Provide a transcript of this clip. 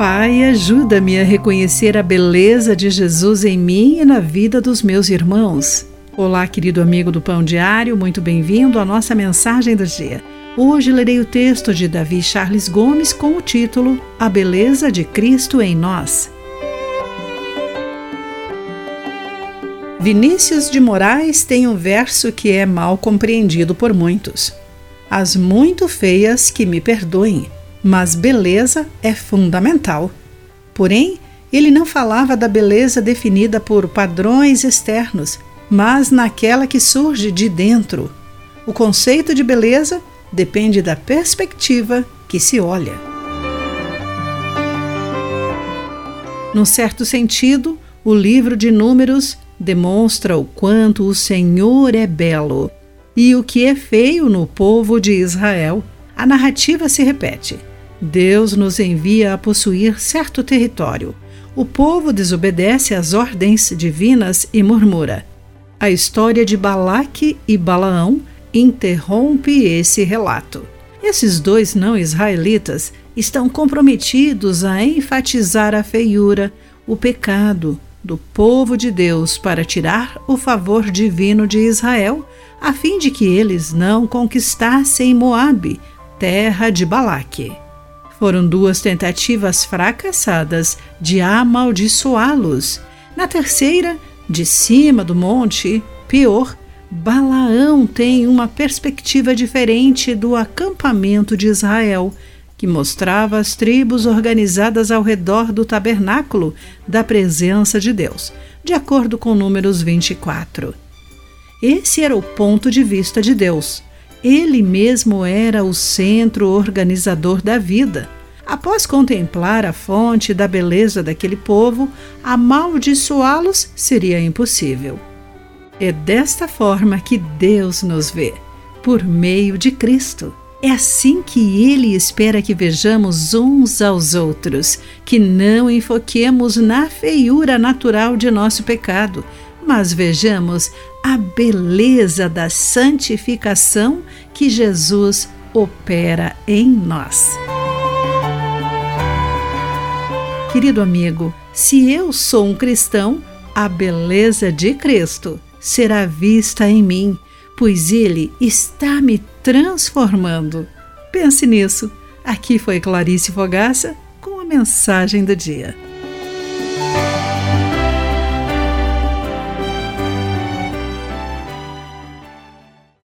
Pai, ajuda-me a reconhecer a beleza de Jesus em mim e na vida dos meus irmãos. Olá, querido amigo do Pão Diário, muito bem-vindo à nossa mensagem do dia. Hoje lerei o texto de Davi Charles Gomes com o título A Beleza de Cristo em Nós. Vinícius de Moraes tem um verso que é mal compreendido por muitos. As muito feias que me perdoem mas beleza é fundamental. Porém, ele não falava da beleza definida por padrões externos, mas naquela que surge de dentro. O conceito de beleza depende da perspectiva que se olha. Num certo sentido, o livro de Números demonstra o quanto o Senhor é belo e o que é feio no povo de Israel. A narrativa se repete. Deus nos envia a possuir certo território. O povo desobedece às ordens divinas e murmura. A história de Balaque e Balaão interrompe esse relato. Esses dois não israelitas estão comprometidos a enfatizar a feiura, o pecado do povo de Deus para tirar o favor divino de Israel, a fim de que eles não conquistassem Moabe, terra de Balaque. Foram duas tentativas fracassadas de amaldiçoá-los. Na terceira, de cima do monte, pior, Balaão tem uma perspectiva diferente do acampamento de Israel, que mostrava as tribos organizadas ao redor do tabernáculo da presença de Deus, de acordo com Números 24. Esse era o ponto de vista de Deus ele mesmo era o centro organizador da vida. Após contemplar a fonte da beleza daquele povo, amaldiçoá-los seria impossível. É desta forma que Deus nos vê, por meio de Cristo. É assim que Ele espera que vejamos uns aos outros, que não enfoquemos na feiura natural de nosso pecado, mas vejamos a beleza da santificação que Jesus opera em nós. Querido amigo, se eu sou um cristão, a beleza de Cristo será vista em mim, pois Ele está me transformando. Pense nisso. Aqui foi Clarice Fogaça com a mensagem do dia.